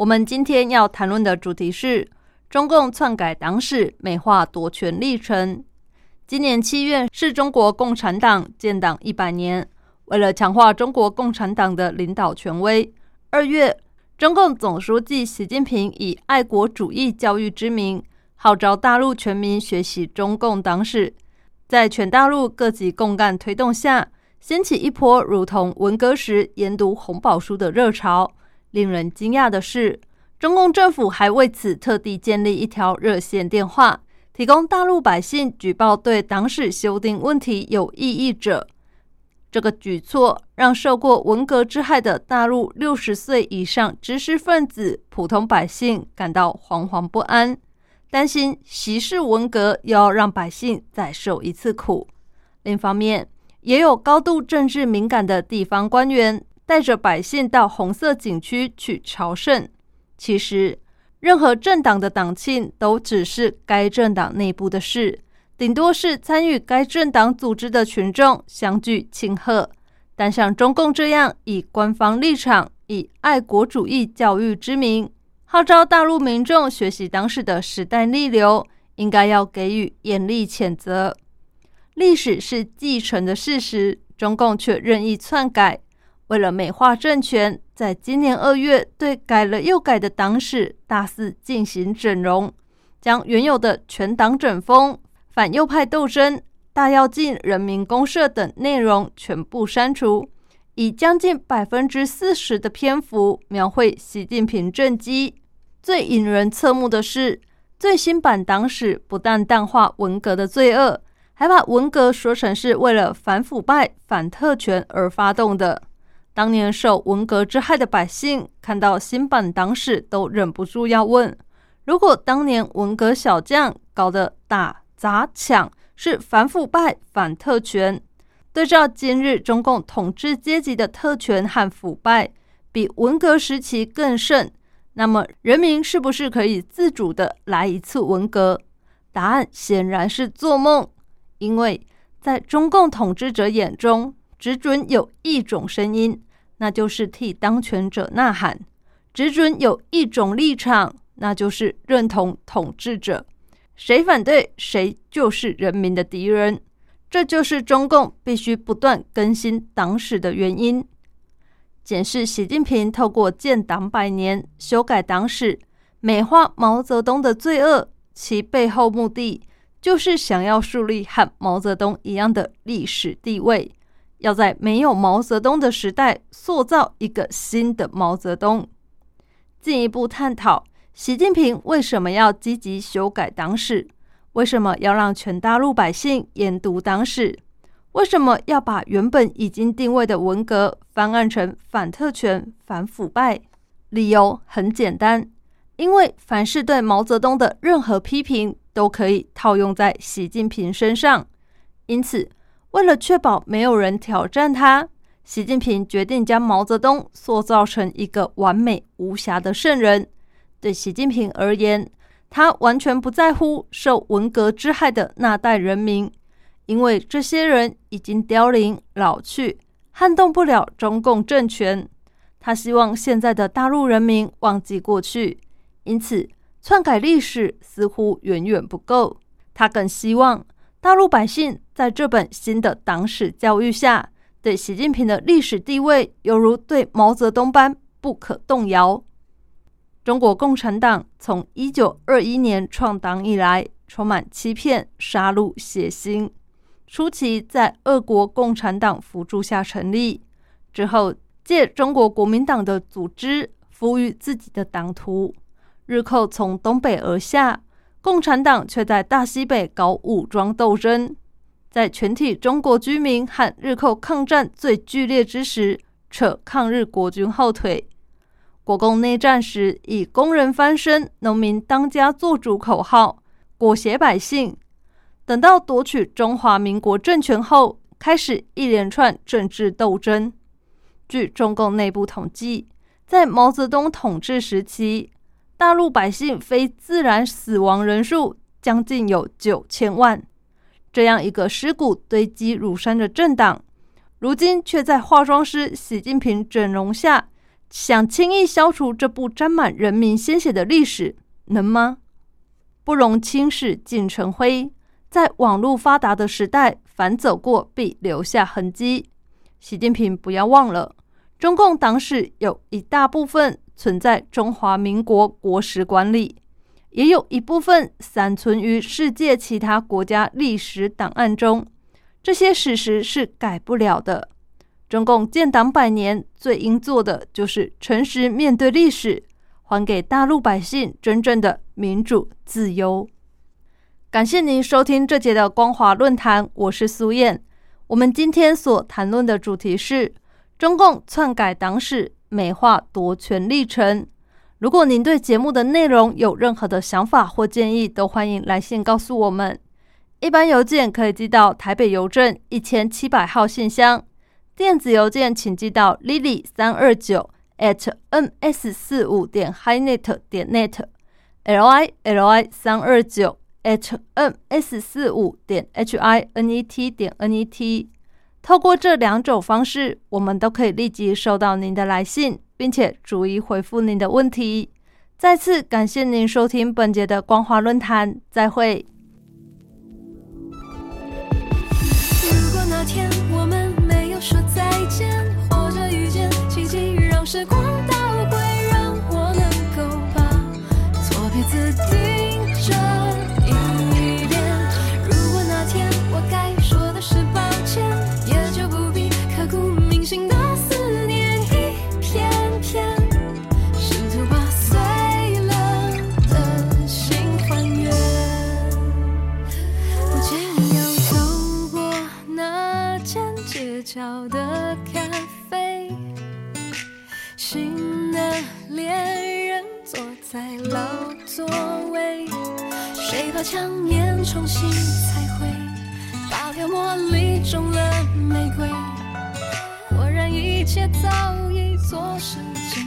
我们今天要谈论的主题是中共篡改党史，美化夺权历程。今年七月是中国共产党建党一百年，为了强化中国共产党的领导权威，二月，中共总书记习近平以爱国主义教育之名，号召大陆全民学习中共党史，在全大陆各级共干推动下。掀起一波如同文革时研读红宝书的热潮。令人惊讶的是，中共政府还为此特地建立一条热线电话，提供大陆百姓举报对党史修订问题有异议者。这个举措让受过文革之害的大陆六十岁以上知识分子、普通百姓感到惶惶不安，担心息事文革又要让百姓再受一次苦。另一方面，也有高度政治敏感的地方官员带着百姓到红色景区去朝圣。其实，任何政党的党庆都只是该政党内部的事，顶多是参与该政党组织的群众相聚庆贺。但像中共这样以官方立场、以爱国主义教育之名，号召大陆民众学习当时的时代逆流，应该要给予严厉谴责。历史是继承的事实，中共却任意篡改。为了美化政权，在今年二月对改了又改的党史大肆进行整容，将原有的全党整风、反右派斗争、大跃进、人民公社等内容全部删除，以将近百分之四十的篇幅描绘习近平政绩。最引人侧目的是，最新版党史不但淡化文革的罪恶。还把文革说成是为了反腐败、反特权而发动的。当年受文革之害的百姓看到新版党史，都忍不住要问：如果当年文革小将搞的打砸抢是反腐败、反特权，对照今日中共统治阶级的特权和腐败比文革时期更甚，那么人民是不是可以自主的来一次文革？答案显然是做梦。因为在中共统治者眼中，只准有一种声音，那就是替当权者呐喊；只准有一种立场，那就是认同统治者。谁反对，谁就是人民的敌人。这就是中共必须不断更新党史的原因。检视习近平透过建党百年修改党史，美化毛泽东的罪恶，其背后目的。就是想要树立和毛泽东一样的历史地位，要在没有毛泽东的时代塑造一个新的毛泽东。进一步探讨习近平为什么要积极修改党史，为什么要让全大陆百姓研读党史，为什么要把原本已经定位的文革翻案成反特权、反腐败？理由很简单，因为凡是对毛泽东的任何批评。都可以套用在习近平身上，因此，为了确保没有人挑战他，习近平决定将毛泽东塑造成一个完美无瑕的圣人。对习近平而言，他完全不在乎受文革之害的那代人民，因为这些人已经凋零老去，撼动不了中共政权。他希望现在的大陆人民忘记过去，因此。篡改历史似乎远远不够，他更希望大陆百姓在这本新的党史教育下，对习近平的历史地位犹如对毛泽东般不可动摇。中国共产党从一九二一年创党以来，充满欺骗、杀戮、血腥。初期在俄国共产党辅助下成立，之后借中国国民党的组织，赋予自己的党徒。日寇从东北而下，共产党却在大西北搞武装斗争，在全体中国居民和日寇抗战最剧烈之时，扯抗日国军后腿。国共内战时以“工人翻身，农民当家作主”口号裹挟百姓，等到夺取中华民国政权后，开始一连串政治斗争。据中共内部统计，在毛泽东统治时期，大陆百姓非自然死亡人数将近有九千万。这样一个尸骨堆积如山的政党，如今却在化妆师习近平整容下。想轻易消除这部沾满人民鲜血的历史，能吗？不容轻视尽成灰。在网络发达的时代，凡走过必留下痕迹。习近平不要忘了，中共党史有一大部分存在中华民国国史馆里，也有一部分散存于世界其他国家历史档案中。这些史实是改不了的。中共建党百年，最应做的就是诚实面对历史，还给大陆百姓真正的民主自由。感谢您收听这节的光华论坛，我是苏燕。我们今天所谈论的主题是中共篡改党史、美化夺权历程。如果您对节目的内容有任何的想法或建议，都欢迎来信告诉我们。一般邮件可以寄到台北邮政一千七百号信箱。电子邮件请寄到 lily 三二九 at ms 四五点 hinet 点 net，l i l i 三二九 at ms 四五点 h i n e t 点 n e t。透过这两种方式，我们都可以立即收到您的来信，并且逐一回复您的问题。再次感谢您收听本节的光华论坛，再会。如果那天我们没有说再见，或者遇见奇迹，让时光倒回，让我能够把错别字定正角的咖啡，新的恋人坐在老座位，谁把墙面重新彩绘，把条茉莉中了玫瑰，果然一切早已做事尽